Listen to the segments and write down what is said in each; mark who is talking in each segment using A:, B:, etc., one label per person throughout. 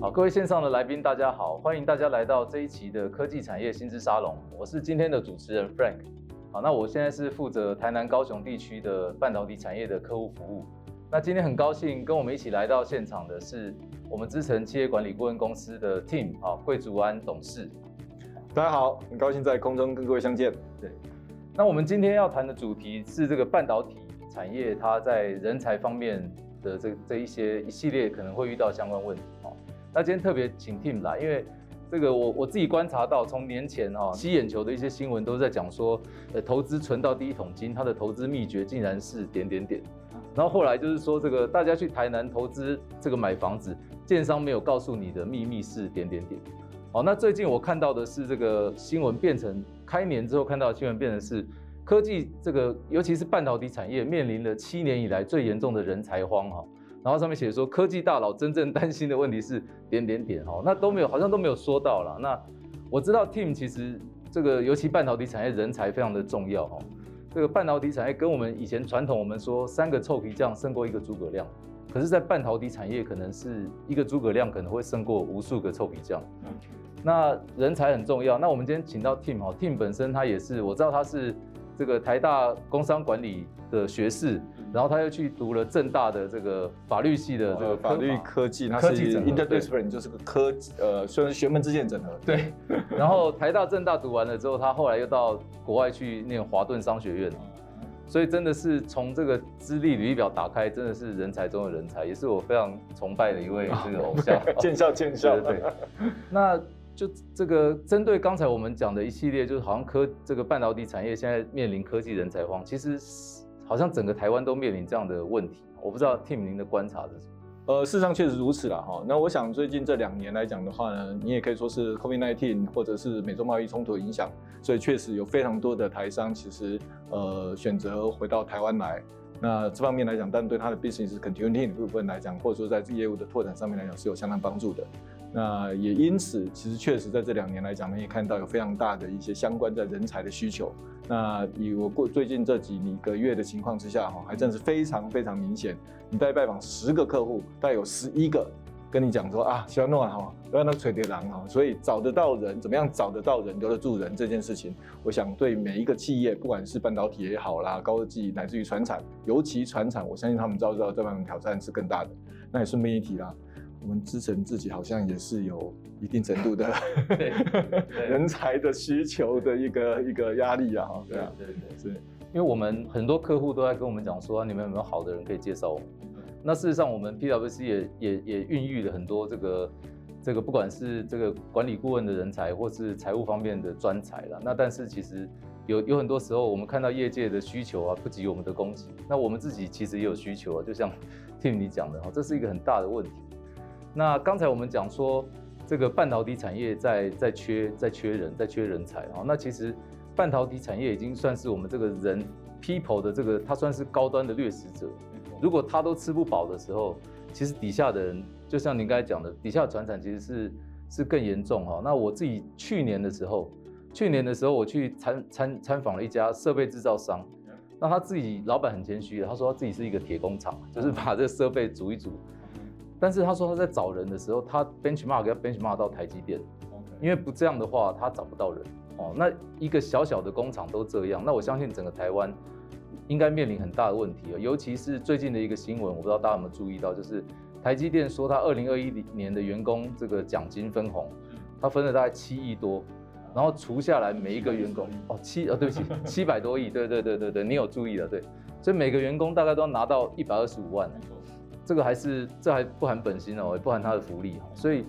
A: 好，各位线上的来宾，大家好，欢迎大家来到这一期的科技产业新知沙龙。我是今天的主持人 Frank。好，那我现在是负责台南、高雄地区的半导体产业的客户服务。那今天很高兴跟我们一起来到现场的是我们资诚企业管理顾问公司的 Tim 啊，桂竹安董事。
B: 大家好，很高兴在空中跟各位相见。
A: 对，那我们今天要谈的主题是这个半导体产业，它在人才方面的这这一些一系列可能会遇到相关问题。那今天特别请 Tim 来，因为这个我我自己观察到，从年前哈吸眼球的一些新闻都在讲说，呃，投资存到第一桶金，它的投资秘诀竟然是点点点。然后后来就是说，这个大家去台南投资这个买房子，建商没有告诉你的秘密是点点点。好，那最近我看到的是这个新闻变成开年之后看到的新闻变成是科技这个，尤其是半导体产业面临了七年以来最严重的人才荒哈。然后上面写说，科技大佬真正担心的问题是点点点哈，那都没有，好像都没有说到了。那我知道 Tim 其实这个尤其半导体产业人才非常的重要哈。这个半导体产业跟我们以前传统我们说三个臭皮匠胜过一个诸葛亮，可是，在半导体产业可能是一个诸葛亮可能会胜过无数个臭皮匠。那人才很重要。那我们今天请到 Tim 哈，Tim 本身他也是我知道他是。这个台大工商管理的学士，然后他又去读了政大的这个法律系的这个
B: 法律科技，科技整合 interdiscipline 就是个科呃，虽然学门之间整合。
A: 对。然后台大政大读完了之后，他后来又到国外去念华顿商学院，所以真的是从这个资历履历表打开，真的是人才中的人才，也是我非常崇拜的一位这个偶像。
B: 见笑见笑。
A: 对。那。就这个针对刚才我们讲的一系列，就是好像科这个半导体产业现在面临科技人才荒，其实好像整个台湾都面临这样的问题。我不知道 Tim 您的观察是什么？
B: 呃，事实上确实如此了哈。那我想最近这两年来讲的话呢，你也可以说是 COVID-19 或者是美洲贸易冲突影响，所以确实有非常多的台商其实呃选择回到台湾来。那这方面来讲，但对他的 business continuity 的部分来讲，或者说在业务的拓展上面来讲是有相当帮助的。那也因此，其实确实在这两年来讲呢，也看到有非常大的一些相关的人才的需求。那以我过最近这几个月的情况之下，哈，还真是非常非常明显。你大概拜访十个客户，大概有十一个跟你讲说啊，希望弄完哈，不要那垂叠狼哈。所以找得到人，怎么样找得到人，留得住人这件事情，我想对每一个企业，不管是半导体也好啦，高科技乃至于船产，尤其船产，我相信他们遭受到这方面挑战是更大的。那也顺便一提啦。我们支撑自己好像也是有一定程度的 人才的需求的一个一个压力啊，
A: 对啊，对对对，是因为我们很多客户都在跟我们讲说，你们有没有好的人可以介绍我们？那事实上，我们 PwC 也也也孕育了很多这个这个不管是这个管理顾问的人才，或是财务方面的专才了。那但是其实有有很多时候，我们看到业界的需求啊，不及我们的供给。那我们自己其实也有需求啊，就像 Tim 你讲的哈，这是一个很大的问题。那刚才我们讲说，这个半导体产业在在缺在缺人在缺人才啊。那其实半导体产业已经算是我们这个人 people 的这个，它算是高端的掠食者。如果他都吃不饱的时候，其实底下的人，就像您刚才讲的，底下的传产其实是是更严重哈。那我自己去年的时候，去年的时候我去参参参访了一家设备制造商，那他自己老板很谦虚的，他说他自己是一个铁工厂，就是把这个设备组一组。但是他说他在找人的时候，他 benchmark 要 benchmark 到台积电，因为不这样的话他找不到人哦。那一个小小的工厂都这样，那我相信整个台湾应该面临很大的问题啊。尤其是最近的一个新闻，我不知道大家有没有注意到，就是台积电说他二零二一年的员工这个奖金分红，他分了大概七亿多，然后除下来每一个员工哦七哦对不起 七百多亿，对对对对对，你有注意了对，所以每个员工大概都要拿到一百二十五万。这个还是这还不含本薪哦，也不含他的福利，所以，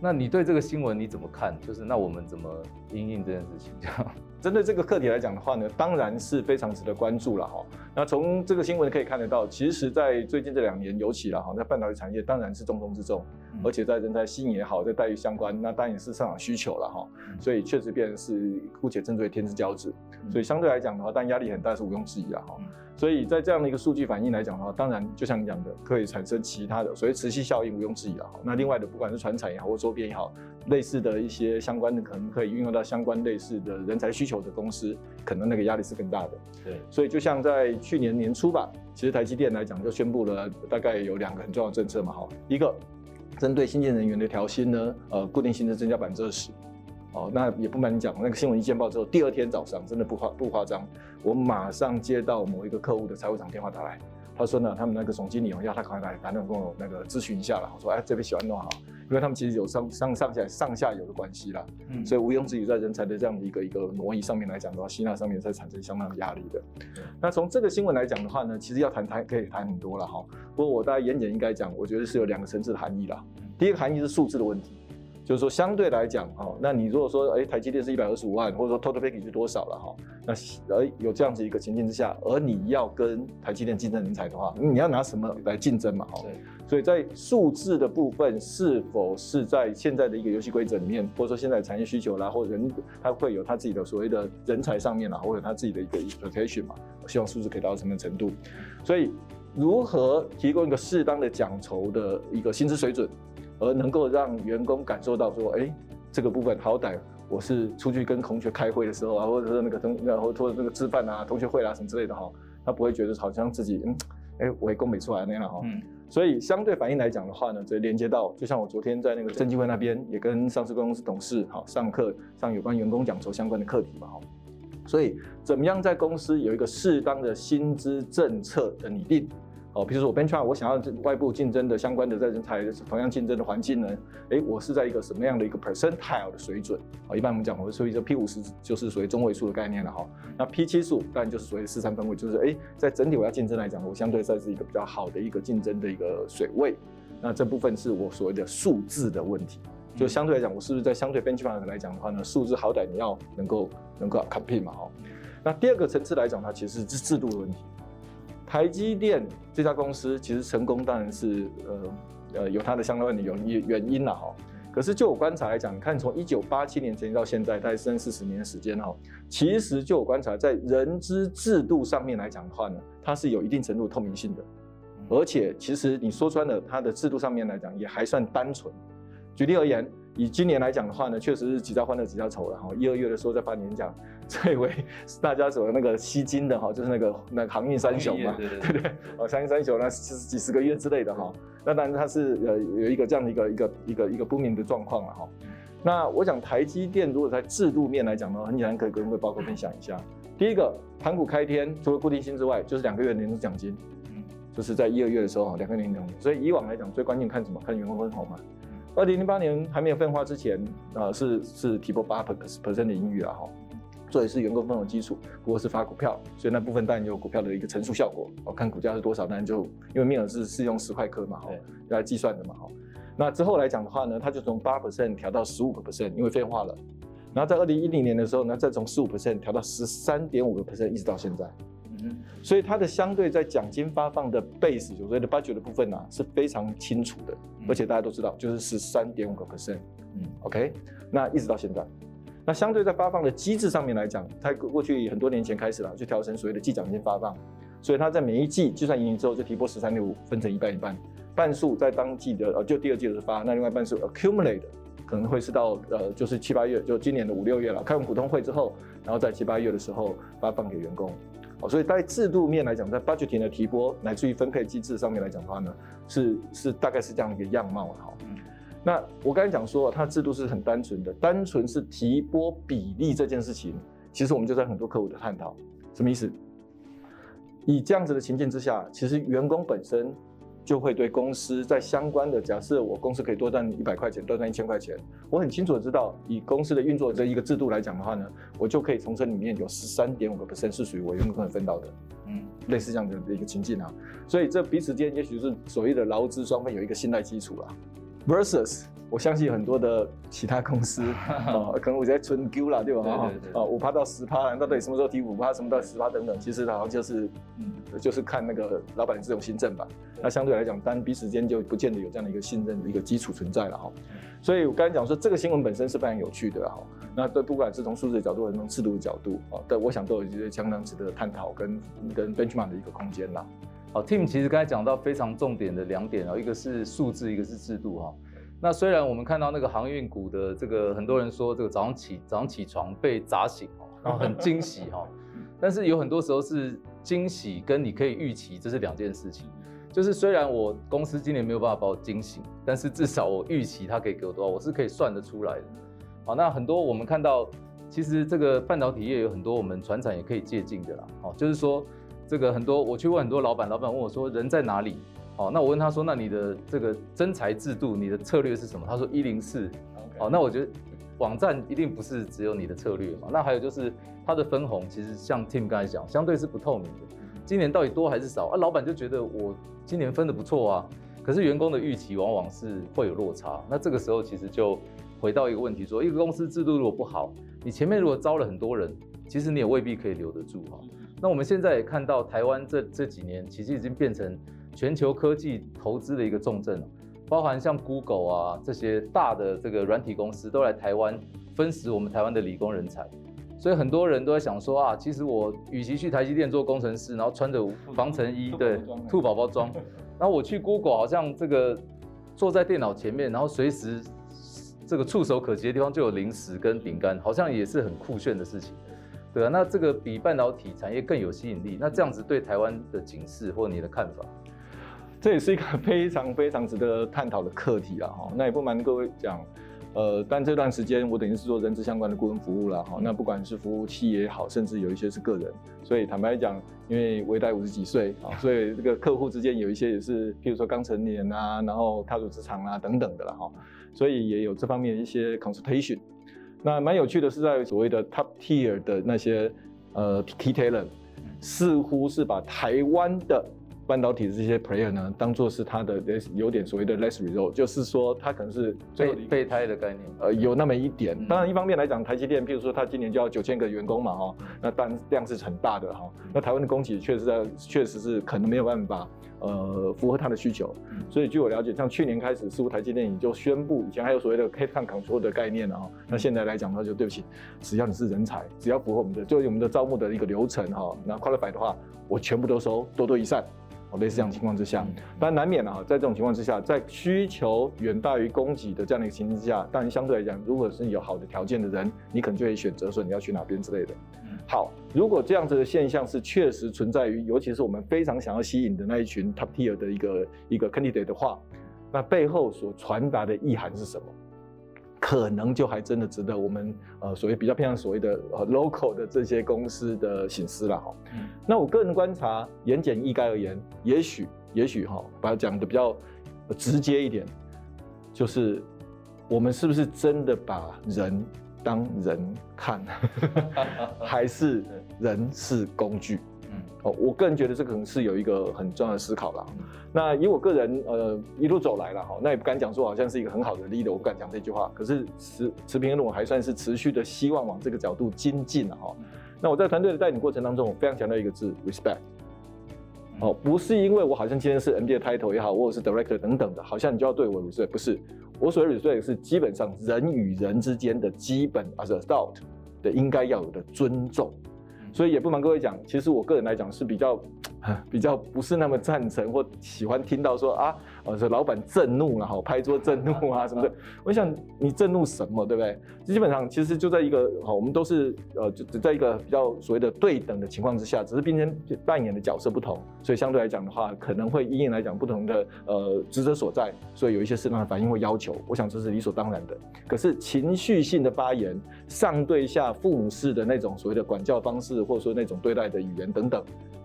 A: 那你对这个新闻你怎么看？就是那我们怎么应应这件事情？这样
B: 针对这个课题来讲的话呢，当然是非常值得关注了哈。那从这个新闻可以看得到，其实，在最近这两年，尤其了哈，在半导体产业当然是重中之重，而且在人才吸引也好，在待遇相关，那当然也是市场需求了哈。所以确实变成是姑且称之为天之骄子。所以相对来讲的话，但压力很大是毋庸置疑了哈。所以在这样的一个数据反应来讲的话，当然就像你讲的，可以产生其他的所谓磁吸效应，毋庸置疑了。那另外的，不管是传产也好，或周边也好，类似的一些相关的，可能可以运用到相关类似的人才需求的公司，可能那个压力是更大的。
A: 对，
B: 所以就像在去年年初吧，其实台积电来讲就宣布了大概有两个很重要的政策嘛，哈，一个针对新进人员的调薪呢，呃，固定薪资增加百分之二十。哦，那也不瞒你讲，那个新闻一见报之后，第二天早上真的不夸不夸张，我马上接到某一个客户的财务长电话打来，他说呢，他们那个总经理哦要他赶快来，反正跟我那个咨询一下了。我说哎，这边喜欢弄好，因为他们其实有上上上下上下游的关系啦，嗯，所以毋庸置疑，在人才的这样的一个一个挪移上面来讲的话，吸纳上面在产生相当的压力的。嗯、那从这个新闻来讲的话呢，其实要谈谈可以谈很多了哈。不过我大概言简应该讲，我觉得是有两个层次的含义啦。第一个含义是数字的问题。就是说，相对来讲，哈，那你如果说，哎，台积电是一百二十五万，或者说 total package 是多少了，哈，那而有这样子一个情境之下，而你要跟台积电竞争人才的话，你要拿什么来竞争嘛，哈？对。所以在数字的部分，是否是在现在的一个游戏规则里面，或者说现在产业需求啦，或者人他会有他自己的所谓的人才上面啦，或者他自己的一个 expectation 嘛？我希望数字可以达到什么程度？所以如何提供一个适当的奖酬的一个薪资水准？而能够让员工感受到说，哎、欸，这个部分好歹我是出去跟同学开会的时候啊，或者说那个同，然后或者那个吃饭啊、同学会啊什么之类的哈，他不会觉得好像自己嗯，哎、欸，我也供没出来那样哈。嗯。所以相对反应来讲的话呢，这连接到，就像我昨天在那个证监会那边也跟上市公司董事哈上课上有关员工奖酬相关的课题嘛哈。所以怎么样在公司有一个适当的薪资政策的拟定？哦，比如说我 benchmark，我想要外部竞争的相关的在人才同样竞争的环境呢，诶，我是在一个什么样的一个 percentile 的水准？啊，一般我们讲，我们说一个 P 五十就是属于中位数的概念了哈。那 P 七十五当然就是属于四三分位，就是诶，在整体我要竞争来讲，我相对算是一个比较好的一个竞争的一个水位。那这部分是我所谓的数字的问题，就相对来讲，我是不是在相对 benchmark 来讲的话呢，数字好歹你要能够能够 compete 嘛哦。那第二个层次来讲，它其实是制度的问题。台积电这家公司其实成功当然是呃呃有它的相关的原因原因了哈。可是就我观察来讲，你看从一九八七年成立到现在大概三四十年的时间哈，其实就我观察在人资制度上面来讲的话呢，它是有一定程度透明性的，而且其实你说穿了它的制度上面来讲也还算单纯。举例而言。以今年来讲的话呢，确实是几家欢乐几家愁了哈。一二月的时候在发年讲，这位是大家所那个吸金的哈，就是那个那个航运三雄嘛，对对 对，哦，航运三雄那是几十个月之类的哈。那当然它是呃有一个这样的一个一个一个一个不明的状况了哈。那我想台积电如果在制度面来讲呢，很简单可以跟各位报告分享一下。第一个盘古开天，除了固定薪之外，就是两个月年终奖金，嗯，就是在一二月的时候两个月年终。所以以往来讲，最关键看什么？看员工分红嘛。二零零八年还没有分化之前，呃，是是提拨八 percent 的盈余啊，哈，这也是员工分红基础，不过是发股票，所以那部分当然有股票的一个乘数效果，哦，看股价是多少，当然就因为面额是是用十块克嘛，哈，来计算的嘛，哈，那之后来讲的话呢，它就从八 percent 调到十五个 percent，因为废话了，然后在二零一零年的时候呢，再从十五 percent 调到十三点五个 percent，一直到现在。嗯所以它的相对在奖金发放的 base，所谓的 budget 的部分呢、啊，是非常清楚的，而且大家都知道，就是十三点五个 percent，嗯，OK，那一直到现在，那相对在发放的机制上面来讲，它过去很多年前开始了，就调成所谓的季奖金发放，所以它在每一季计算盈余之后，就提拨十三点五，分成一半一半，半数在当季的呃就第二季的时候发，那另外半数 accumulate 可能会是到呃就是七八月，就今年的五六月了，开完股东会之后，然后在七八月的时候发放给员工。所以在制度面来讲，在 budgeting 的提拨乃至于分配机制上面来讲的话呢，是是大概是这样一个样貌哈。那我刚才讲说，它制度是很单纯的，单纯是提拨比例这件事情，其实我们就在很多客户的探讨，什么意思？以这样子的情境之下，其实员工本身。就会对公司在相关的假设，我公司可以多赚一百块钱，多赚一千块钱，我很清楚的知道，以公司的运作这一个制度来讲的话呢，我就可以从这里面有十三点五个 percent 是属于我员工可以分到的，嗯，类似这样的一个情境啊，所以这彼此间也许是所谓的劳资双方有一个信赖基础啊，versus。我相信很多的其他公司啊，可能我在存 Q 啦，对吧？啊，啊，五趴到十趴，那到底什么时候提五趴，什么到十趴等等，其实好像就是，嗯，就是看那个老板这种新政吧。那相对来讲，单彼此间就不见得有这样的一个信任的一个基础存在了哈。所以我刚才讲说，这个新闻本身是非常有趣的哈。那对，不管是从数字的角度，还是从制度的角度啊，对，我想都有一些相当值得探讨跟跟 benchmark 的一个空间啦。
A: 好，Tim 其实刚才讲到非常重点的两点啊，一个是数字，一个是制度哈。那虽然我们看到那个航运股的这个很多人说这个早上起早上起床被砸醒哦，然后很惊喜哈，但是有很多时候是惊喜跟你可以预期这是两件事情。就是虽然我公司今年没有办法把我惊醒，但是至少我预期它可以给我多少，我是可以算得出来的。好，那很多我们看到其实这个半导体业有很多我们船产也可以借鉴的啦。好，就是说。这个很多，我去问很多老板，老板问我说：“人在哪里？”哦，那我问他说：“那你的这个征才制度，你的策略是什么？”他说：“一零四。”哦，那我觉得网站一定不是只有你的策略嘛。那还有就是它的分红，其实像 Tim 刚才讲，相对是不透明的。今年到底多还是少啊？老板就觉得我今年分的不错啊，可是员工的预期往往是会有落差。那这个时候其实就回到一个问题说：一个公司制度如果不好，你前面如果招了很多人，其实你也未必可以留得住哈。那我们现在也看到，台湾这这几年其实已经变成全球科技投资的一个重镇了，包含像 Google 啊这些大的这个软体公司都来台湾分食我们台湾的理工人才，所以很多人都在想说啊，其实我与其去台积电做工程师，然后穿着防尘衣，对，兔宝宝装，然后我去 Google 好像这个坐在电脑前面，然后随时这个触手可及的地方就有零食跟饼干，好像也是很酷炫的事情。对啊，那这个比半导体产业更有吸引力。那这样子对台湾的警示或你的看法？
B: 这也是一个非常非常值得探讨的课题啊！哈，那也不瞒各位讲，呃，但这段时间我等于是做人资相关的顾问服务了哈。那不管是服务器也好，甚至有一些是个人，所以坦白讲，因为我也五十几岁啊，所以这个客户之间有一些也是，譬如说刚成年啊，然后踏入职场啊等等的了哈，所以也有这方面一些 consultation。那蛮有趣的是，在所谓的 top tier 的那些呃 key talent，似乎是把台湾的半导体的这些 player 呢，当做是他的有点所谓的 less result，就是说他可能是
A: 备备胎的概念，
B: 呃，有那么一点。当然，一方面来讲，台积电，譬如说他今年就要九千个员工嘛，哈，那单量是很大的哈。那台湾的供给确实在，确实是可能没有办法。呃，符合他的需求，所以据我了解，像去年开始，似乎台积电已经就宣布，以前还有所谓的 headcount control 的概念了哈。那现在来讲，那就对不起，只要你是人才，只要符合我们的，就我们的招募的一个流程哈，那 qualify 的话，我全部都收，多多益善。哦，类似这样情况之下，当然难免啊，在这种情况之下，在需求远大于供给的这样的一个情况之下，当然相对来讲，如果是有好的条件的人，你可能就会选择说你要去哪边之类的。好，如果这样子的现象是确实存在于，尤其是我们非常想要吸引的那一群 top tier 的一个一个 candidate 的话，那背后所传达的意涵是什么？可能就还真的值得我们呃所谓比较偏向所谓的呃 local 的这些公司的醒思了哈。嗯，那我个人观察，言简意赅而言，也许也许哈，把它讲的比较直接一点，就是我们是不是真的把人当人看，还是人是工具？嗯，哦，我个人觉得这可能是有一个很重要的思考了。那以我个人呃一路走来了哈，那也不敢讲说好像是一个很好的 leader，我不敢讲这句话。可是持持平论，我还算是持续的希望往这个角度精进了哈。那我在团队的带领过程当中，我非常强调一个字：respect。哦，不是因为我好像今天是 MD 的 title 也好，或者是 director 等等的，好像你就要对我 respect，不是。我所谓 respect 是基本上人与人之间的基本 as a adult 的应该要有的尊重。所以也不瞒各位讲，其实我个人来讲是比较。比较不是那么赞成或喜欢听到说啊，呃，这老板震怒了哈，拍桌震怒啊什么的。我想你震怒什么，对不对？基本上其实就在一个好，我们都是呃，就只在一个比较所谓的对等的情况之下，只是今天扮演的角色不同，所以相对来讲的话，可能会因应来讲不同的呃职责所在，所以有一些适当的反应或要求，我想这是理所当然的。可是情绪性的发言，上对下父母式的那种所谓的管教方式，或者说那种对待的语言等等。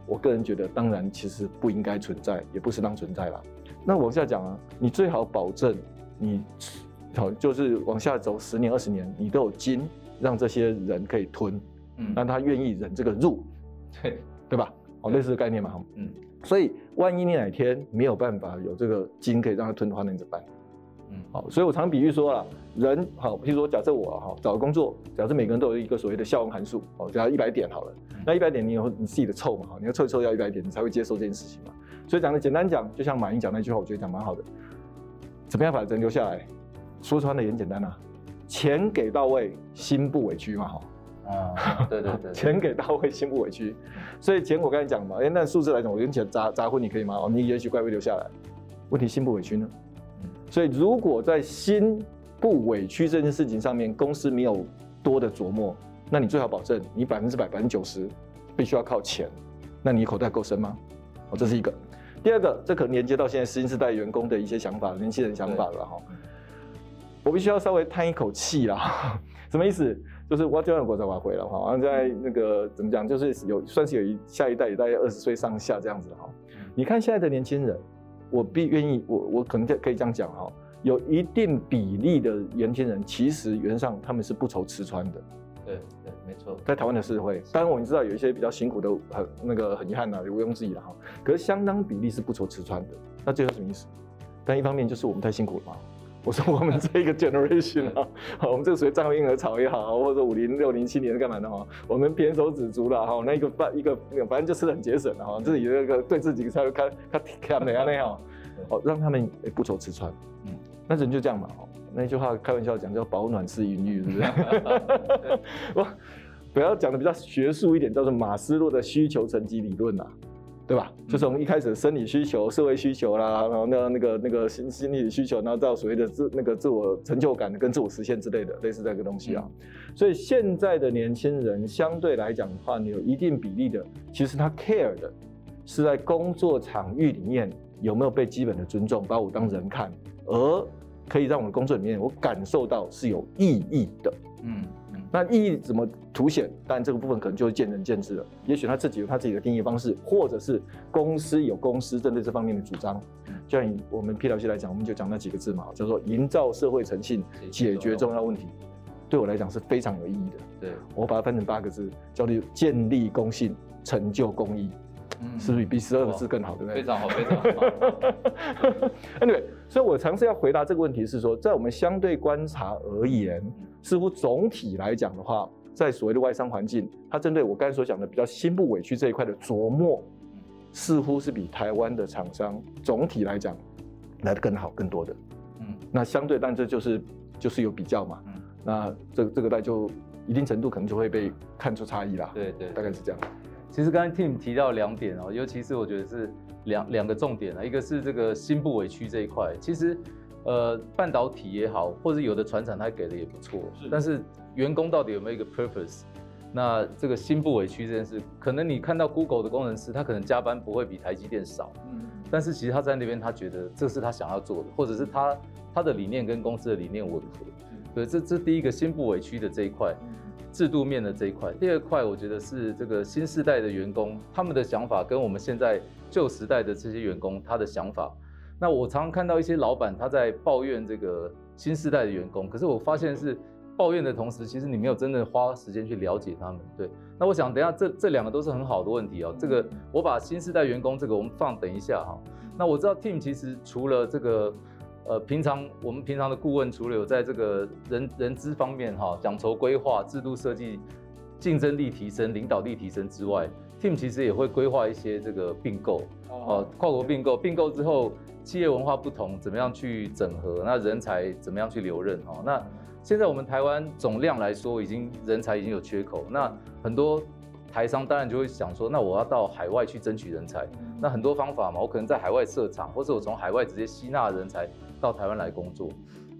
B: 我个人觉得，当然其实不应该存在，也不适当存在了。那往下讲啊，你最好保证你，好就是往下走十年二十年，你都有金让这些人可以吞，嗯，让他愿意忍这个入，对对吧？哦，类似的概念嘛，嗯。所以万一你哪天没有办法有这个金可以让他吞的话，那你怎么办？嗯，好，所以我常比喻说啊，人好，譬如说假设我哈找个工作，假设每个人都有一个所谓的效用函数，哦，假如一百点好了，那一百点你有你自己的凑嘛，哈，你要凑一凑要一百点，你才会接受这件事情嘛。所以讲的简单讲，就像马云讲那句话，我觉得讲蛮好的，怎么样把人留下来？说穿了也很简单啊，钱给到位，心不委屈嘛，哈。
A: 啊，对对对，
B: 钱给到位，心不委屈。所以钱我刚才讲嘛，哎，那数字来讲，我跟钱砸砸昏你可以吗？哦，你也许乖乖留下来。问题心不委屈呢？所以如果在心不委屈这件事情上面，公司没有多的琢磨，那你最好保证你百分之百、百分之九十必须要靠钱。那你口袋够深吗？哦，这是一个。第二个，这可能连接到现在新时代员工的一些想法、年轻人想法了哈。我必须要稍微叹一口气啦，什么意思？就是我教完国在瓦回了哈，然后在那个怎么讲，就是有算是有一下一代也大概二十岁上下这样子哈。你看现在的年轻人，我必愿意，我我可能可以这样讲哈，有一定比例的年轻人，其实原则上他们是不愁吃穿的。
A: 对对，没错，
B: 在台湾的社会，当然我们知道有一些比较辛苦的，很那个很遗憾呐，毋庸置疑了哈。可是相当比例是不愁吃穿的，那这是什么意思？但一方面就是我们太辛苦了嘛。我说我们这一个 generation 啊，好，我们这个属于战后婴儿潮也好，或者五零六零七年是干嘛的哈？我们偏手指足了哈，那一个半一个那个反正就是很节省的哈，自己那个对自己才会看看看哪样那样，好，让他们不愁吃穿，嗯，那人就这样嘛，那句话开玩笑讲叫保暖是淫欲，是不是？我不要讲的比较学术一点，叫做马斯洛的需求层级理论呐。对吧？就从一开始生理需求、社会需求啦，然后那那个那个心心理需求，然后到所谓的自那个自我成就感跟自我实现之类的，类似这个东西啊。所以现在的年轻人相对来讲的话，你有一定比例的，其实他 care 的是在工作场域里面有没有被基本的尊重，把我当人看，而可以让我的工作里面我感受到是有意义的。嗯。那意义怎么凸显？当然这个部分可能就是见仁见智了。也许他自己有他自己的定义方式，或者是公司有公司针对这方面的主张。就像以我们 PwC 来讲，我们就讲那几个字嘛，叫做营造社会诚信，解决重要问题。对我来讲是非常有意义的。对，我把它分成八个字，叫做建立公信，成就公益。嗯，是不是比十二个字更好？对不对？
A: 非常好，非常好。
B: Anyway，所以我尝试要回答这个问题是说，在我们相对观察而言。似乎总体来讲的话，在所谓的外商环境，它针对我刚才所讲的比较心不委屈这一块的琢磨，似乎是比台湾的厂商总体来讲来得更好、更多的。嗯，那相对，但这就是就是有比较嘛。嗯，那这这个带就一定程度可能就会被看出差异啦。
A: 对对，
B: 大概是这样。
A: 其实刚才 Tim 提到两点哦，尤其是我觉得是两两个重点啊，一个是这个心不委屈这一块，其实。呃，半导体也好，或者有的船厂他给的也不错，是。但是员工到底有没有一个 purpose？那这个心不委屈这件事，可能你看到 Google 的工程师，他可能加班不会比台积电少，嗯。但是其实他在那边，他觉得这是他想要做的，或者是他他的理念跟公司的理念吻合。对，这这第一个心不委屈的这一块，制度面的这一块。第二块，我觉得是这个新时代的员工，他们的想法跟我们现在旧时代的这些员工他的想法。那我常常看到一些老板他在抱怨这个新时代的员工，可是我发现是抱怨的同时，其实你没有真的花时间去了解他们。对，那我想等一下这这两个都是很好的问题哦。这个我把新时代员工这个我们放等一下哈。那我知道 Tim 其实除了这个呃平常我们平常的顾问，除了有在这个人人资方面哈讲筹规划、制度设计、竞争力提升、领导力提升之外，Tim 其实也会规划一些这个并购哦，跨国并购，并购之后。企业文化不同，怎么样去整合？那人才怎么样去留任？哦，那现在我们台湾总量来说，已经人才已经有缺口。那很多台商当然就会想说，那我要到海外去争取人才。那很多方法嘛，我可能在海外设厂，或者我从海外直接吸纳人才到台湾来工作。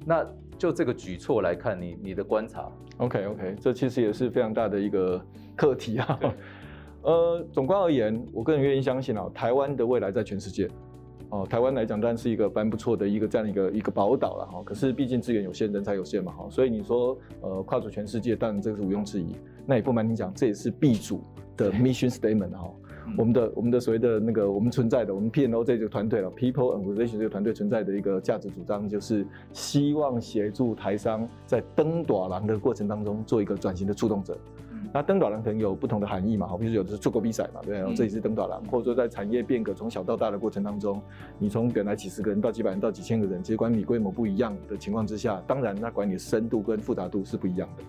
A: 那就这个举措来看，你你的观察
B: ？OK OK，这其实也是非常大的一个课题啊。呃，总观而言，我个人愿意相信啊，台湾的未来在全世界。哦，台湾来讲当然是一个蛮不错的一个这样一个一个宝岛了哈。可是毕竟资源有限，人才有限嘛哈。所以你说呃跨足全世界，当然这个是毋庸置疑。那也不瞒你讲，这也是 B 组的 mission statement 哈。我们的我们的所谓的那个我们存在的我们 P N O 这个团队了，People and Organization 这个团队存在的一个价值主张，就是希望协助台商在登短廊的过程当中做一个转型的触动者。那登短廊可能有不同的含义嘛，好，比如有的是做过比赛嘛，对，然后这里是登短廊，或者说在产业变革从小到大的过程当中，你从原来几十个人到几百人到几千个人，其实管理规模不一样的情况之下，当然那管理的深度跟复杂度是不一样的。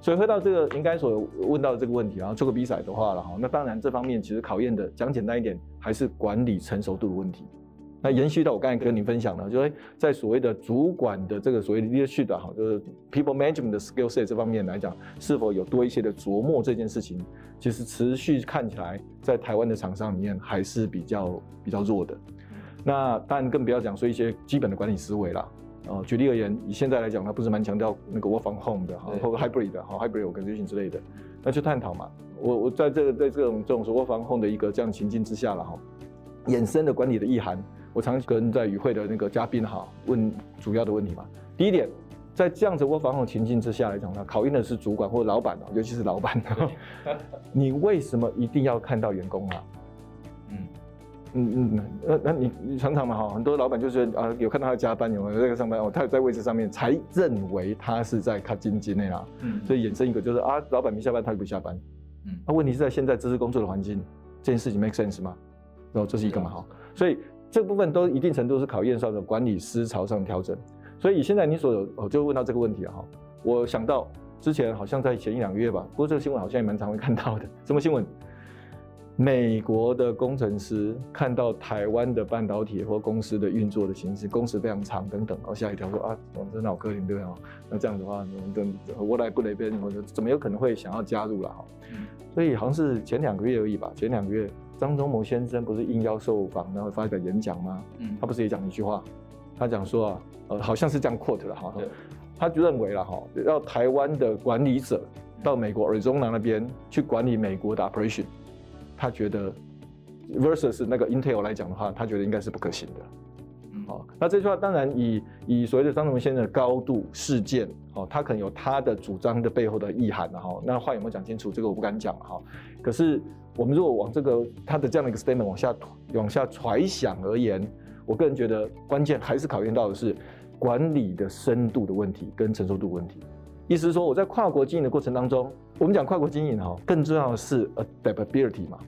B: 所以回到这个应该所问到的这个问题，然后做个比赛的话了哈，那当然这方面其实考验的讲简单一点，还是管理成熟度的问题。那延续到我刚才跟你分享的，就是在所谓的主管的这个所谓的 leadership 的哈，就是 people management 的 skill set 这方面来讲，是否有多一些的琢磨这件事情，其实持续看起来在台湾的厂商里面还是比较比较弱的。那当然更不要讲说一些基本的管理思维啦。哦，举例而言，以现在来讲，它不是蛮强调那个 work from home 的哈，或者 hybrid 的哈，hybrid organization 之类的，那去探讨嘛。我我在这个在这种这种说 work from home 的一个这样情境之下了哈，衍生的管理的意涵。我常跟在与会的那个嘉宾哈问主要的问题嘛。第一点，在这样子窝防控情境之下来讲呢，考验的是主管或者老板哦，尤其是老板。你为什么一定要看到员工啊？嗯嗯嗯，那那你你常常嘛哈，很多老板就是啊有看到他加班有没有在上班哦，他有在位置上面才认为他是在卡金金内啦。嗯，所以衍生一个就是啊，老板没下班他就不下班。嗯，那问题是在现在这是工作的环境，这件事情 make sense 吗？然后这是一个嘛哈，所以。这部分都一定程度是考验上的管理思潮上的调整，所以现在你所有，我就问到这个问题了哈。我想到之前好像在前一两个月吧，不过这个新闻好像也蛮常会看到的。什么新闻？美国的工程师看到台湾的半导体或公司的运作的形式，工时非常长等等，然后吓一跳说啊，我们真的好可怜对啊。那这样的话，我我来不来边，我怎么有可能会想要加入了哈？所以好像是前两个月而已吧，前两个月。张忠谋先生不是应邀受访，然后发表演讲吗？嗯，他不是也讲一句话，他讲说啊，呃，好像是这样 quote 了哈，他就认为了哈，要台湾的管理者到美国 Arizona 那边去管理美国的 operation，他觉得 versus 那个 Intel 来讲的话，他觉得应该是不可行的。嗯，好，那这句话当然以以所谓的张忠谋先生的高度事件，哦，他可能有他的主张的背后的意涵哈，那话有没有讲清楚，这个我不敢讲哈，可是。我们如果往这个他的这样的一个 statement 往下往下揣想而言，我个人觉得关键还是考验到的是管理的深度的问题跟承受度问题。意思是说，我在跨国经营的过程当中，我们讲跨国经营哈，更重要的是 adaptability 嘛，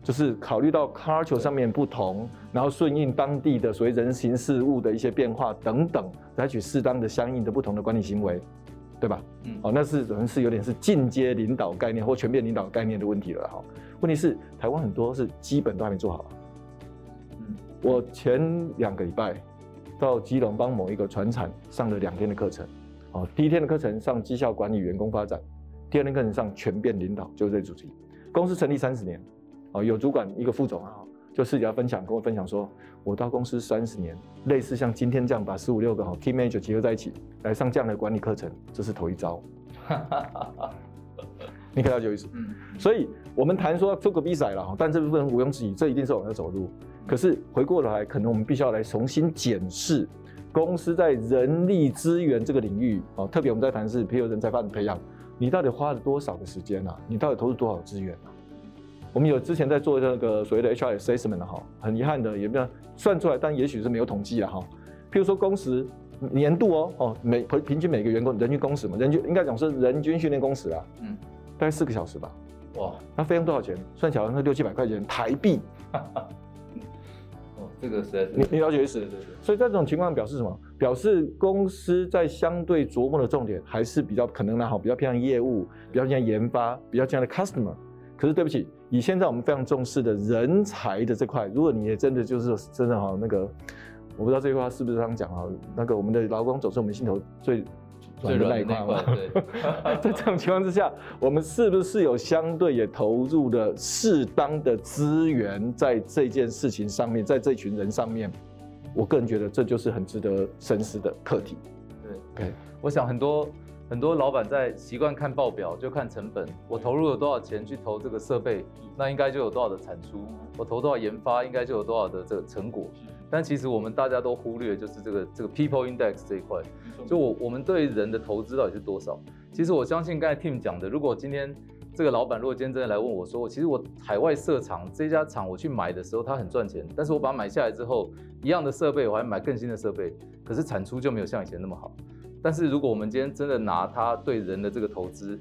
B: 就是考虑到 culture 上面不同，然后顺应当地的所谓人情事物的一些变化等等，采取适当的相应的不同的管理行为，对吧？嗯，哦，那是可能是有点是进阶领导概念或全面领导概念的问题了哈。问题是台湾很多是基本都还没做好。嗯，我前两个礼拜到基隆帮某一个船厂上了两天的课程，哦，第一天的课程上绩效管理、员工发展，第二天课程上全变领导，就是这主题。公司成立三十年，哦，有主管一个副总啊，就私底下分享跟我分享说，我到公司三十年，类似像今天这样把十五六个好 key manager 结合在一起来上这样的管理课程，这是头一遭。你可以了解意思，嗯，所以我们谈说做个比赛了哈，但这部分毋庸置疑，这一定是往下走路。可是回过来，可能我们必须要来重新检视公司在人力资源这个领域哦，特别我们在谈是，譬如人才发展培养，你到底花了多少的时间啊？你到底投入多少资源啊？我们有之前在做那个所谓的 HR assessment 的哈，很遗憾的也没有算出来，但也许是没有统计了哈。譬如说工时年度哦哦，每平均每个员工人均工时嘛，人均应该讲是人均训练工时啊，嗯。大概四个小时吧，哇，那费用多少钱？算起来是六七百块钱台币。
A: 哦，这个实在是
B: 你你了解意思？对对对。所以在这种情况表示什么？表示公司在相对琢磨的重点还是比较可能呢，好，比较偏向业务，比较偏向研发，比较偏向的 customer。可是对不起，以现在我们非常重视的人才的这块，如果你也真的就是真的哈，那个我不知道这句话是不是这样讲啊，那个我们的劳工总是我们心头最。最软的那一块，对。在这种情况之下，我们是不是有相对也投入的适当的资源在这件事情上面，在这群人上面？我个人觉得这就是很值得深思的课
A: 题。对。我想很多很多老板在习惯看报表就看成本，我投入了多少钱去投这个设备，那应该就有多少的产出；我投多少研发，应该就有多少的这个成果。但其实我们大家都忽略，就是这个这个 people index 这一块，就我我们对人的投资到底是多少？其实我相信刚才 Tim 讲的，如果今天这个老板如果今天真的来问我说，其实我海外设厂这家厂我去买的时候，它很赚钱，但是我把它买下来之后，一样的设备我还买更新的设备，可是产出就没有像以前那么好。但是如果我们今天真的拿他对人的这个投资，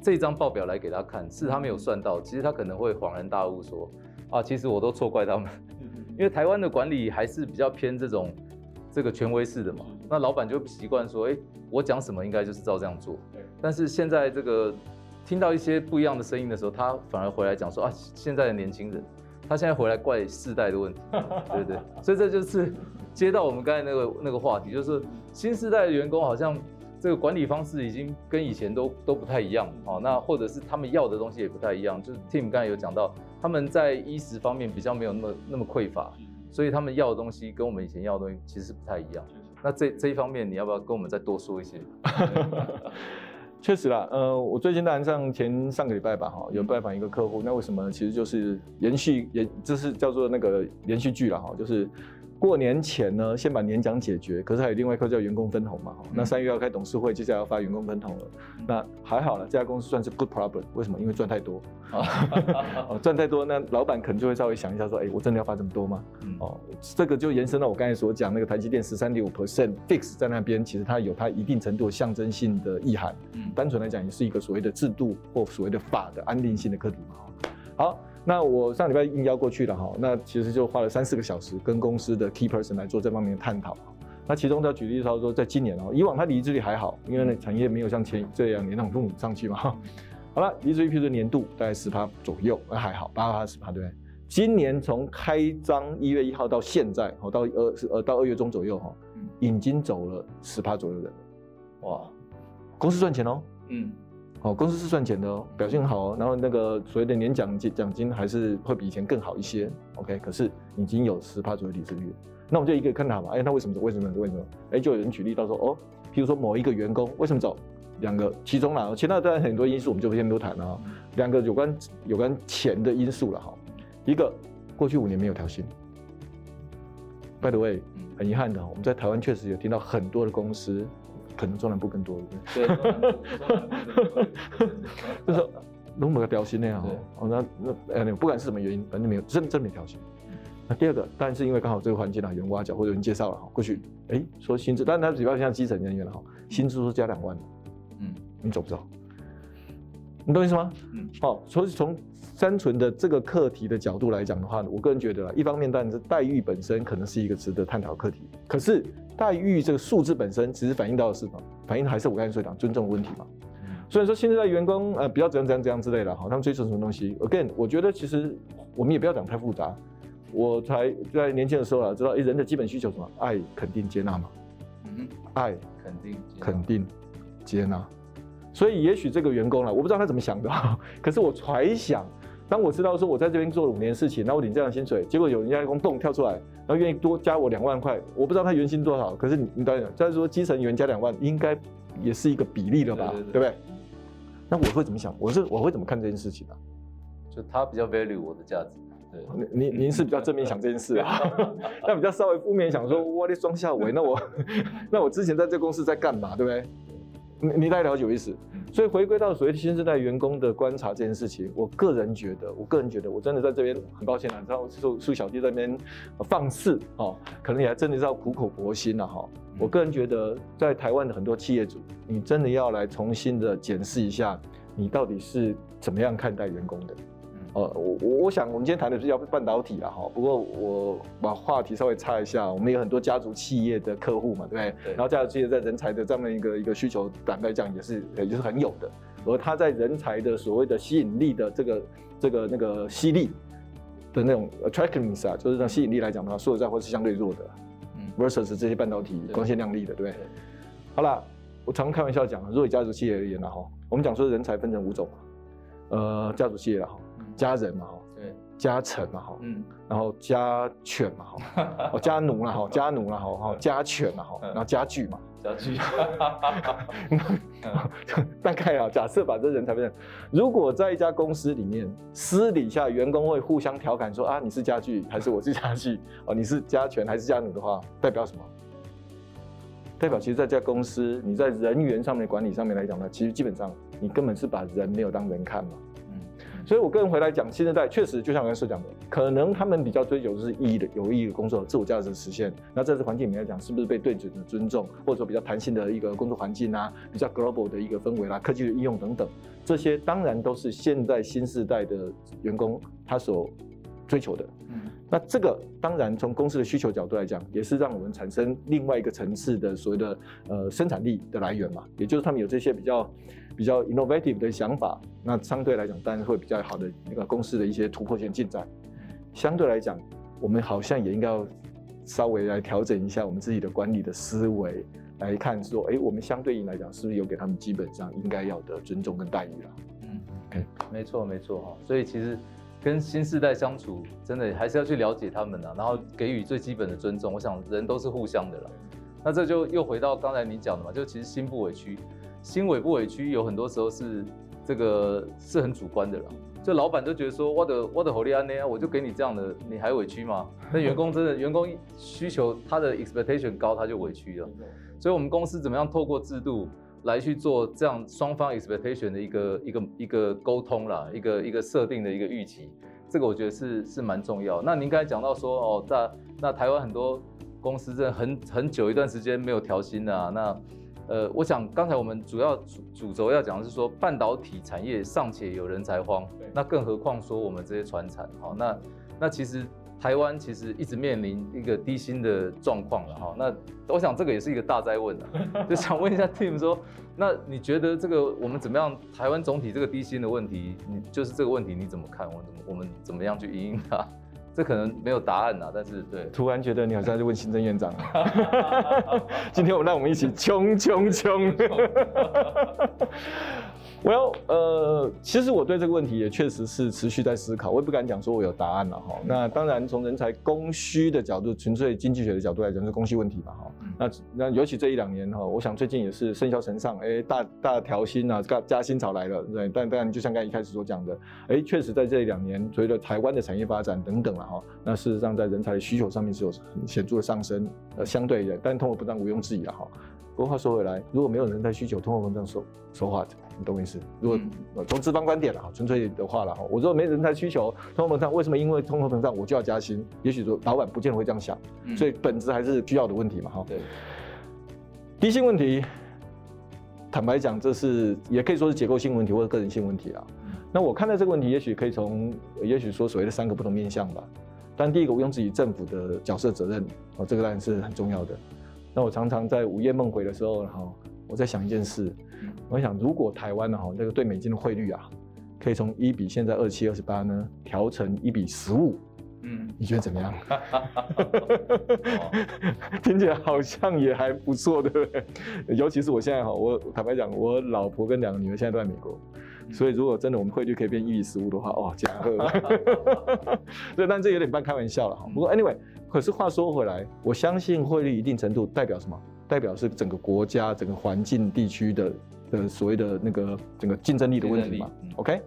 A: 这张报表来给他看，是他没有算到，其实他可能会恍然大悟说，啊，其实我都错怪他们，因为台湾的管理还是比较偏这种这个权威式的嘛，那老板就习惯说，哎，我讲什么应该就是照这样做，但是现在这个听到一些不一样的声音的时候，他反而回来讲说，啊，现在的年轻人，他现在回来怪世代的问题，对不对？所以这就是接到我们刚才那个那个话题，就是新时代的员工好像。这个管理方式已经跟以前都都不太一样哦，那或者是他们要的东西也不太一样。就是 Tim 刚才有讲到，他们在衣食方面比较没有那么那么匮乏，所以他们要的东西跟我们以前要的东西其实不太一样。那这这一方面，你要不要跟我们再多说一些？
B: 确实啦，呃，我最近当然上前上个礼拜吧，哈，有拜访一个客户。那为什么？其实就是延续延，这是叫做那个连续剧了哈，就是。过年前呢，先把年奖解决，可是还有另外一块叫员工分红嘛。嗯、那三月要开董事会，接下来要发员工分红了。嗯、那还好了，这家公司算是 good problem。为什么？因为赚太多。哦，赚太多，那老板可能就会稍微想一下，说，哎、欸，我真的要发这么多吗？嗯、哦，这个就延伸到我刚才所讲那个台积电十三点五 percent fix 在那边，其实它有它一定程度象征性的意涵。嗯，单纯来讲，也是一个所谓的制度或所谓的法的安定性的课题嘛。好。那我上礼拜应邀过去了哈，那其实就花了三四个小时跟公司的 key person 来做这方面的探讨。那其中他举例说，说在今年哦，以往他离职率还好，因为那产业没有像前这两年那种动上去嘛。好了，离职率譬如年度大概十趴左右，那还好，八趴十趴对不对？今年从开张一月一号到现在，哦，到二呃到二月中左右哈，已经走了十趴左右的人，哇，公司赚钱哦，嗯。哦，公司是赚钱的哦，表现很好哦，然后那个所谓的年奖金奖金还是会比以前更好一些，OK，可是已经有十趴左右离职率，那我们就一个看他嘛，哎，那为什么走？为什么？为什么？哎，就有人举例到说，哦，譬如说某一个员工为什么走？两个，其中啦，其他当然很多因素，我们就先不谈了，两个有关有关钱的因素了哈，一个过去五年没有调薪，by the way，很遗憾的，我们在台湾确实有听到很多的公司。可能中南部更多，对不对？就是如某个调薪那样，哦，那那呃，不管是什么原因，反正没有真真没调薪。那第二个，当然是因为刚好这个环境啊，有人挖角或者有人介绍了哈，过去哎说薪资，但是他主要像基层人员了哈，薪资是加两万，嗯，你走不走？你懂意思吗？嗯，好，所以从单纯的这个课题的角度来讲的话，我个人觉得，一方面当然是待遇本身可能是一个值得探讨的课题，可是。待遇这个数字本身，其实反映到的是什么？反映的还是我刚才所讲尊重的问题嘛。所以说现在的员工呃，比较怎样怎样怎样之类的，好，他们追求什么东西？Again，我觉得其实我们也不要讲太复杂。我才在年轻的时候啊，知道诶人的基本需求什么？爱、肯定、接纳嘛。嗯，爱、肯定、肯定、接纳。所以也许这个员工呢，我不知道他怎么想的，可是我揣想。当我知道说我在这边做了五年事情，那我领这样的薪水，结果有人家从洞跳出来，然后愿意多加我两万块，我不知道他原薪多少，可是你你当然，再说基层员加两万，应该也是一个比例了吧，对，对，对，对不对？那我会怎么想？我是我会怎么看这件事情呢、啊？
A: 就他比较 value 我的价值，
B: 对，您您是比较正面想这件事啊，那比较稍微负面想说，我的双下维，那我 那我之前在这公司在干嘛，对不对？你你大概了解我意思，所以回归到所谓新时代员工的观察这件事情，我个人觉得，我个人觉得，我真的在这边很抱歉了，然后苏苏小弟在那边放肆哦，可能也还真的是要苦口婆心了哈。我个人觉得，在台湾的很多企业主，你真的要来重新的检视一下，你到底是怎么样看待员工的。呃，我我我想我们今天谈的是要半导体了哈，不过我把话题稍微插一下，我们有很多家族企业的客户嘛，对不对？对。然后家族企业在人才的这么一个一个需求端来讲，也是也就是很有的。而他在人才的所谓的吸引力的这个这个那个吸力的那种 attractiveness 啊，就是让吸引力来讲的话，说实在话是相对弱的。嗯。versus 这些半导体光鲜亮丽的，对不对？对。好了，我常开玩笑讲，如果以家族企业而言呢，哈，我们讲说人才分成五种，呃，家族企业了哈。家人嘛，哈，对，家臣嘛，哈，嗯，然后家犬嘛，哈，哦，家奴了，哈，家奴了，哈，哈，家犬嘛，哈，然后家具嘛，
A: 家具，
B: 大概啊，假设把这人才变成，如果在一家公司里面，私底下员工会互相调侃说啊，你是家具还是我是家具？哦，你是家犬还是家奴的话，代表什么？代表其实在这家公司，你在人员上面管理上面来讲呢，其实基本上你根本是把人没有当人看嘛。所以我个人回来讲，新时代确实就像刚才所讲的，可能他们比较追求的是意义的、有意义的工作、自我价值的实现。那在这环境里面来讲，是不是被对准的尊重，或者说比较弹性的一个工作环境啊，比较 global 的一个氛围啦、啊，科技的应用等等，这些当然都是现在新时代的员工他所追求的。嗯，那这个当然从公司的需求角度来讲，也是让我们产生另外一个层次的所谓的呃生产力的来源嘛，也就是他们有这些比较。比较 innovative 的想法，那相对来讲当然会比较好的那个公司的一些突破性进展。相对来讲，我们好像也应该要稍微来调整一下我们自己的管理的思维，来看说，哎，我们相对应来讲是不是有给他们基本上应该要的尊重跟待遇了？嗯
A: ，OK，没错没错哈。所以其实跟新世代相处，真的还是要去了解他们的，然后给予最基本的尊重。我想人都是互相的了。那这就又回到刚才你讲的嘛，就其实心不委屈。心委不委屈，有很多时候是这个是很主观的了。就老板就觉得说，我的我的好利安呢，我就给你这样的，你还委屈吗？那员工真的，员工需求他的 expectation 高，他就委屈了。所以，我们公司怎么样透过制度来去做这样双方 expectation 的一个一个一个沟通啦，一个一个设定的一个预期，这个我觉得是是蛮重要。那您刚才讲到说，哦，在那台湾很多公司真的很很久一段时间没有调薪啊，那。呃，我想刚才我们主要主主轴要讲的是说，半导体产业尚且有人才荒，那更何况说我们这些传产，好，那那其实台湾其实一直面临一个低薪的状况了哈，那我想这个也是一个大哉问啊，就想问一下 Tim 说，那你觉得这个我们怎么样？台湾总体这个低薪的问题，你就是这个问题你怎么看？我怎么我们怎么样去应应它？这可能没有答案呐，但是对，
B: 突然觉得你好像在问行政院长。今天我让我们一起冲冲冲！Well，呃，其实我对这个问题也确实是持续在思考，我也不敢讲说我有答案了哈。那当然，从人才供需的角度，纯粹经济学的角度来讲，是供需问题嘛哈。那那尤其这一两年哈，我想最近也是甚嚣尘上，哎，大大调薪啊，加加薪潮来了，对。但当然，就像刚才一开始所讲的，哎，确实在这一两年，随着台湾的产业发展等等了哈，那事实上在人才的需求上面是有很显著的上升，呃，相对的，但通货膨胀毋庸置疑了哈。不过话说回来，如果没有人才需求，通货膨胀说说话，你懂我意思？如果从资方观点了哈，纯粹的话了哈，我说没人才需求，通货膨胀为什么？因为通货膨胀我就要加薪？也许说老板不见得会这样想，所以本质还是需要的问题嘛哈。对，低薪问题，坦白讲，这是也可以说是结构性问题或者个人性问题啊。那我看待这个问题，也许可以从，也许说所谓的三个不同面向吧。但第一个，毋庸置疑政府的角色责任哦，这个当然是很重要的。那我常常在午夜梦回的时候，哈，我在想一件事，我想如果台湾的哈那个对美金的汇率啊，可以从一比现在二七二十八呢调成一比十五，嗯，你觉得怎么样？听起来好像也还不错，对不对？尤其是我现在哈，我坦白讲，我老婆跟两个女儿现在都在美国，所以如果真的我们汇率可以变一比十五的话，哇，加贺！对，但这有点半开玩笑了哈。不过 anyway。可是话说回来，我相信汇率一定程度代表什么？代表是整个国家、整个环境地区的的所谓的那个整个竞争力的问题嘛。OK，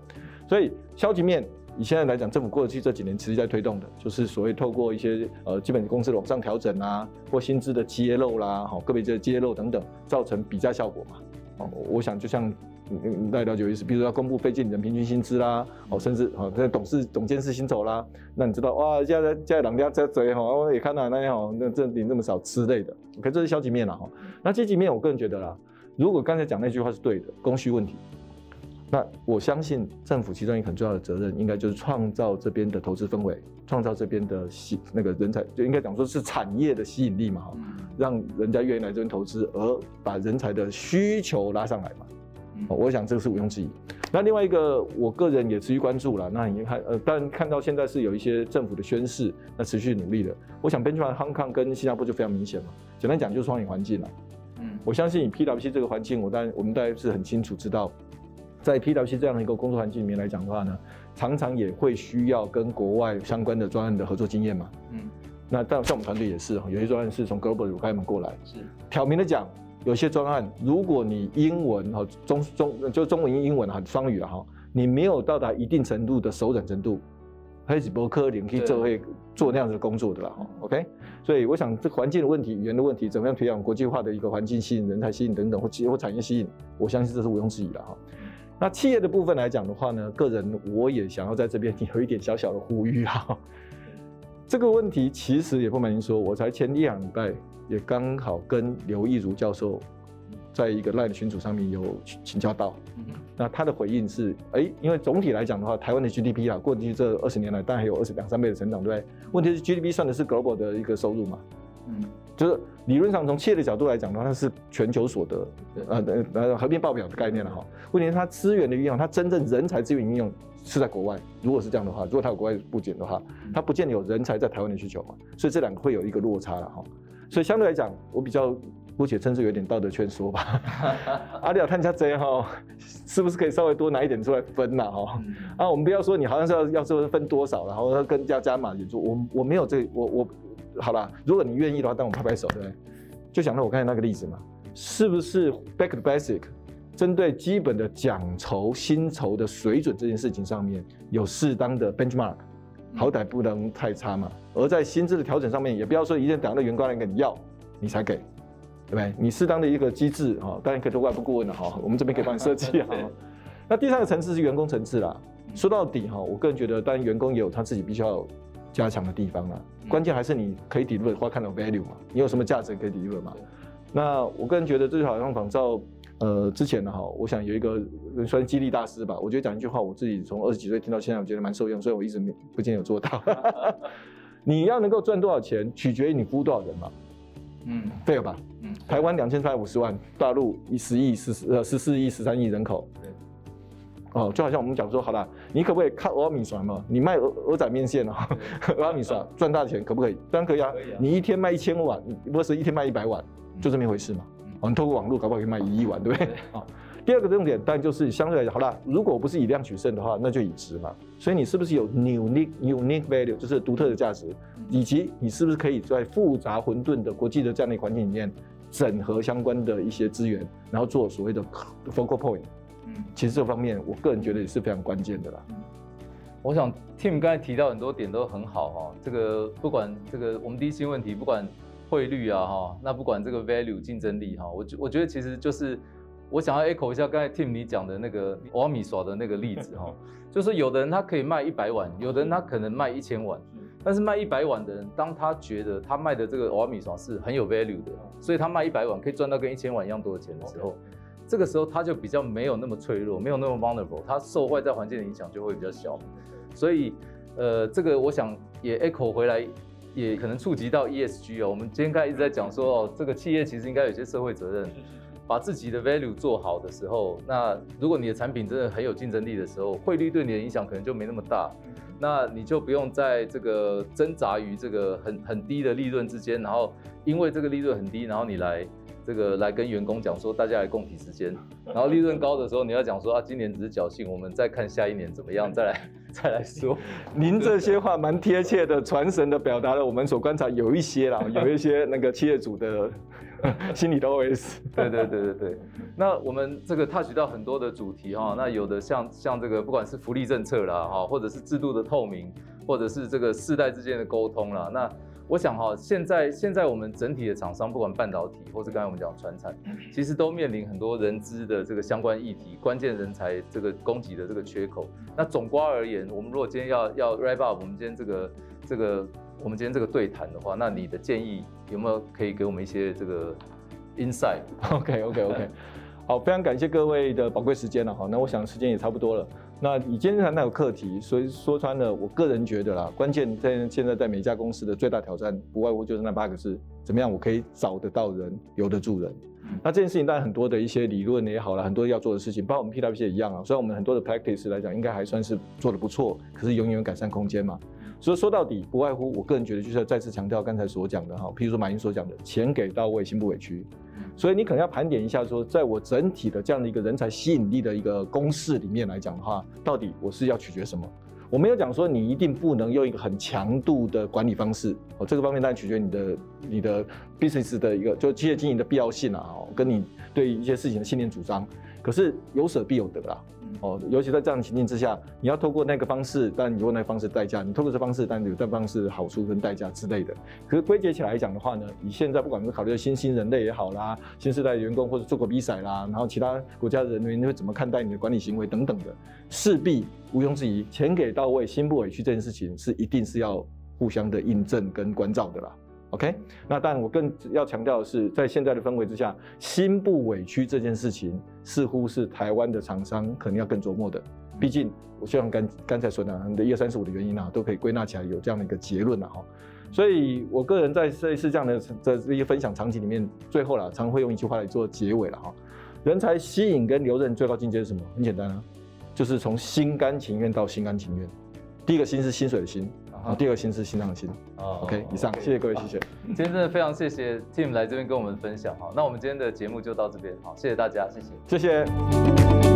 B: 所以消极面，以现在来讲，政府过去这几年持续在推动的，就是所谓透过一些呃基本工资的往上调整啊，或薪资的揭露啦，好个别的揭露等等，造成比价效果嘛。哦，我想就像。嗯，大家了解意思，比如说要公布非经理人平均薪资啦，哦，甚至哦，这董事、董监事薪酬啦，那你知道哇，现在现在人家在追哈，我也看到那样哈，那这领这么少之类的，OK，这是消极面了哈。那积极面，我个人觉得啦，如果刚才讲那句话是对的，供需问题，那我相信政府其中一个很重要的责任，应该就是创造这边的投资氛围，创造这边的吸那个人才，就应该讲说是产业的吸引力嘛哈，让人家愿意来这边投资，而把人才的需求拉上来嘛。我想这个是毋庸置疑。那另外一个，我个人也持续关注了。那你看，呃，但看到现在是有一些政府的宣示，那持续努力的。我想，Benchmark Hong Kong 跟新加坡就非常明显嘛。简单讲，就是双赢环境了。嗯，我相信以 PwC 这个环境，我当然我们大家是很清楚知道，在 PwC 这样的一个工作环境里面来讲的话呢，常常也会需要跟国外相关的专案的合作经验嘛。嗯，那但像我们团队也是，有些专案是从 Global Requirement 过来。是，挑明的讲。有些专案，如果你英文哈中中就中文英英文哈双语了哈，你没有到达一定程度的熟稔程度，还是不可能可以做会做那样子的工作的了哈。OK，所以我想这环境的问题、语言的问题，怎么样培养国际化的一个环境，吸引人才、吸引等等或或产业吸引，我相信这是毋庸置疑的哈。那企业的部分来讲的话呢，个人我也想要在这边有一点小小的呼吁哈。这个问题其实也不瞒您说，我才前一两礼拜也刚好跟刘益如教授在一个 LINE 的群组上面有请教到。那他的回应是，哎，因为总体来讲的话，台湾的 GDP 啊，过去这二十年来，大概有二十两三倍的成长，对不对？问题是 GDP 算的是 global 的一个收入嘛？嗯。就是理论上从企业的角度来讲的话，它是全球所得，呃呃合并报表的概念了哈。问题是它资源的运用，它真正人才资源运用是在国外。如果是这样的话，如果它有国外布景的话，它不见得有人才在台湾的需求嘛。所以这两个会有一个落差了哈。所以相对来讲，我比较姑且称之有点道德劝说吧。阿里亚探家贼哈，是不是可以稍微多拿一点出来分呐哈？啊，我们不要说你好像是要要说分多少，然后要跟加加码也做，我我没有这个、我我。好了，如果你愿意的话，当我拍拍手，对不对？就想到我刚才那个例子嘛，是不是 back to basic，针对基本的奖酬、薪酬的水准这件事情上面有适当的 benchmark，好歹不能太差嘛。而在薪资的调整上面，也不要说一定等到员工来跟你要，你才给，对不对？你适当的一个机制啊，当然可以做外部顾问的哈，我们这边可以帮你设计哈。那第三个层次是员工层次啦。说到底哈，我个人觉得，当然员工也有他自己必须要加强的地方啦。关键还是你可以 deliver 或看到 value 嘛？你有什么价值可以 deliver 嘛？那我个人觉得这就好像仿照呃之前的哈，我想有一个算激励大师吧。我觉得讲一句话，我自己从二十几岁听到现在，我觉得蛮受用，所以我一直没不见有做到。你要能够赚多少钱，取决于你服务多少人嘛。嗯，对了吧？嗯，台湾两千三百五十万，大陆一十亿、十四呃十四亿、十三亿人口。哦，就好像我们讲说，好了，你可不可以靠蚵仔面线嘛？你卖鹅鹅仔面线哦，蚵仔面线赚大钱可不可以？当然可以啊。你一天卖一千碗，不是一天卖一百碗，就这么一回事嘛。哦，你透过网络搞不好可以卖一亿碗，对不对？啊，第二个重点当然就是相对来讲，好了，如果不是以量取胜的话，那就以值嘛。所以你是不是有 unique unique value，就是独特的价值，以及你是不是可以在复杂混沌的国际的这样的环境里面，整合相关的一些资源，然后做所谓的 focal point。其实这方面，我个人觉得也是非常关键的啦。
A: 我想 Tim 刚才提到很多点都很好哈，这个不管这个我们第一性问题，不管汇率啊哈，那不管这个 value 竞争力哈，我觉我觉得其实就是我想要 echo 一下刚才 Tim 你讲的那个蚵仔面线的那个例子哈，就是有的人他可以卖一百碗，有的人他可能卖一千碗，但是卖一百碗的人，当他觉得他卖的这个蚵仔面线是很有 value 的，所以他卖一百碗可以赚到跟一千碗一样多的钱的时候。这个时候他就比较没有那么脆弱，没有那么 vulnerable，他受外在环境的影响就会比较小。所以，呃，这个我想也 echo 回来，也可能触及到 ESG 哦。我们今天刚才一直在讲说哦，这个企业其实应该有些社会责任，把自己的 value 做好的时候，那如果你的产品真的很有竞争力的时候，汇率对你的影响可能就没那么大，那你就不用在这个挣扎于这个很很低的利润之间，然后因为这个利润很低，然后你来。这个来跟员工讲说，大家来共体时间，然后利润高的时候，你要讲说啊，今年只是侥幸，我们再看下一年怎么样，再来 再来说。
B: 您这些话蛮贴切的，传神的表达了我们所观察有一些啦，有一些那个企业主的 心里都 OS。
A: 对对对对对。那我们这个 touch 到很多的主题哈，那有的像像这个不管是福利政策啦哈，或者是制度的透明，或者是这个世代之间的沟通啦，那。我想哈，现在现在我们整体的厂商，不管半导体或是刚才我们讲传产，其实都面临很多人资的这个相关议题，关键人才这个供给的这个缺口。那总括而言，我们如果今天要要 wrap up 我们今天这个这个我们今天这个对谈的话，那你的建议有没有可以给我们一些这个 insight？OK
B: OK OK，好，非常感谢各位的宝贵时间了哈，那我想时间也差不多了。那你今天谈那个课题，所以说穿了，我个人觉得啦，关键在现在在每家公司的最大挑战，不外乎就是那八个字：怎么样我可以找得到人，留得住人。那这件事情当然很多的一些理论也好了，很多要做的事情，包括我们 PwC 也一样啊。虽然我们很多的 practice 来讲，应该还算是做得不错，可是永远有改善空间嘛。所以说到底，不外乎我个人觉得就是要再次强调刚才所讲的哈，譬如说马云所讲的，钱给到位，心不委屈。所以你可能要盘点一下，说在我整体的这样的一个人才吸引力的一个公式里面来讲的话，到底我是要取决什么？我没有讲说你一定不能用一个很强度的管理方式哦，这个方面当然取决你的你的 business 的一个就企业经营的必要性啊，跟你对一些事情的信念主张。可是有舍必有得啦，哦，尤其在这样的情境之下，你要透过那个方式，但你有那个方式代价；你透过这方式，但有这方式好处跟代价之类的。可是归结起来讲的话呢，你现在不管是考虑新兴人类也好啦，新时代的员工或者做过比赛啦，然后其他国家的人员会怎么看待你的管理行为等等的，势必毋庸置疑，钱给到位，心不委屈这件事情是一定是要互相的印证跟关照的啦。OK，那但我更要强调的是，在现在的氛围之下，心不委屈这件事情，似乎是台湾的厂商可能要更琢磨的。毕竟，我希望刚刚才说的，你的一二三四五的原因啊，都可以归纳起来有这样的一个结论了哈。所以我个人在这一次这样的这这些分享场景里面，最后啦，常会用一句话来做结尾了哈。人才吸引跟留任最高境界是什么？很简单啊，就是从心甘情愿到心甘情愿。第一个心是薪水的心。好，第二个心是心脏的心。啊，OK，以上，谢谢各位，谢谢。
A: 今天真的非常谢谢 Tim 来这边跟我们分享。好，那我们今天的节目就到这边。好，谢谢大家，谢谢，
B: 谢谢。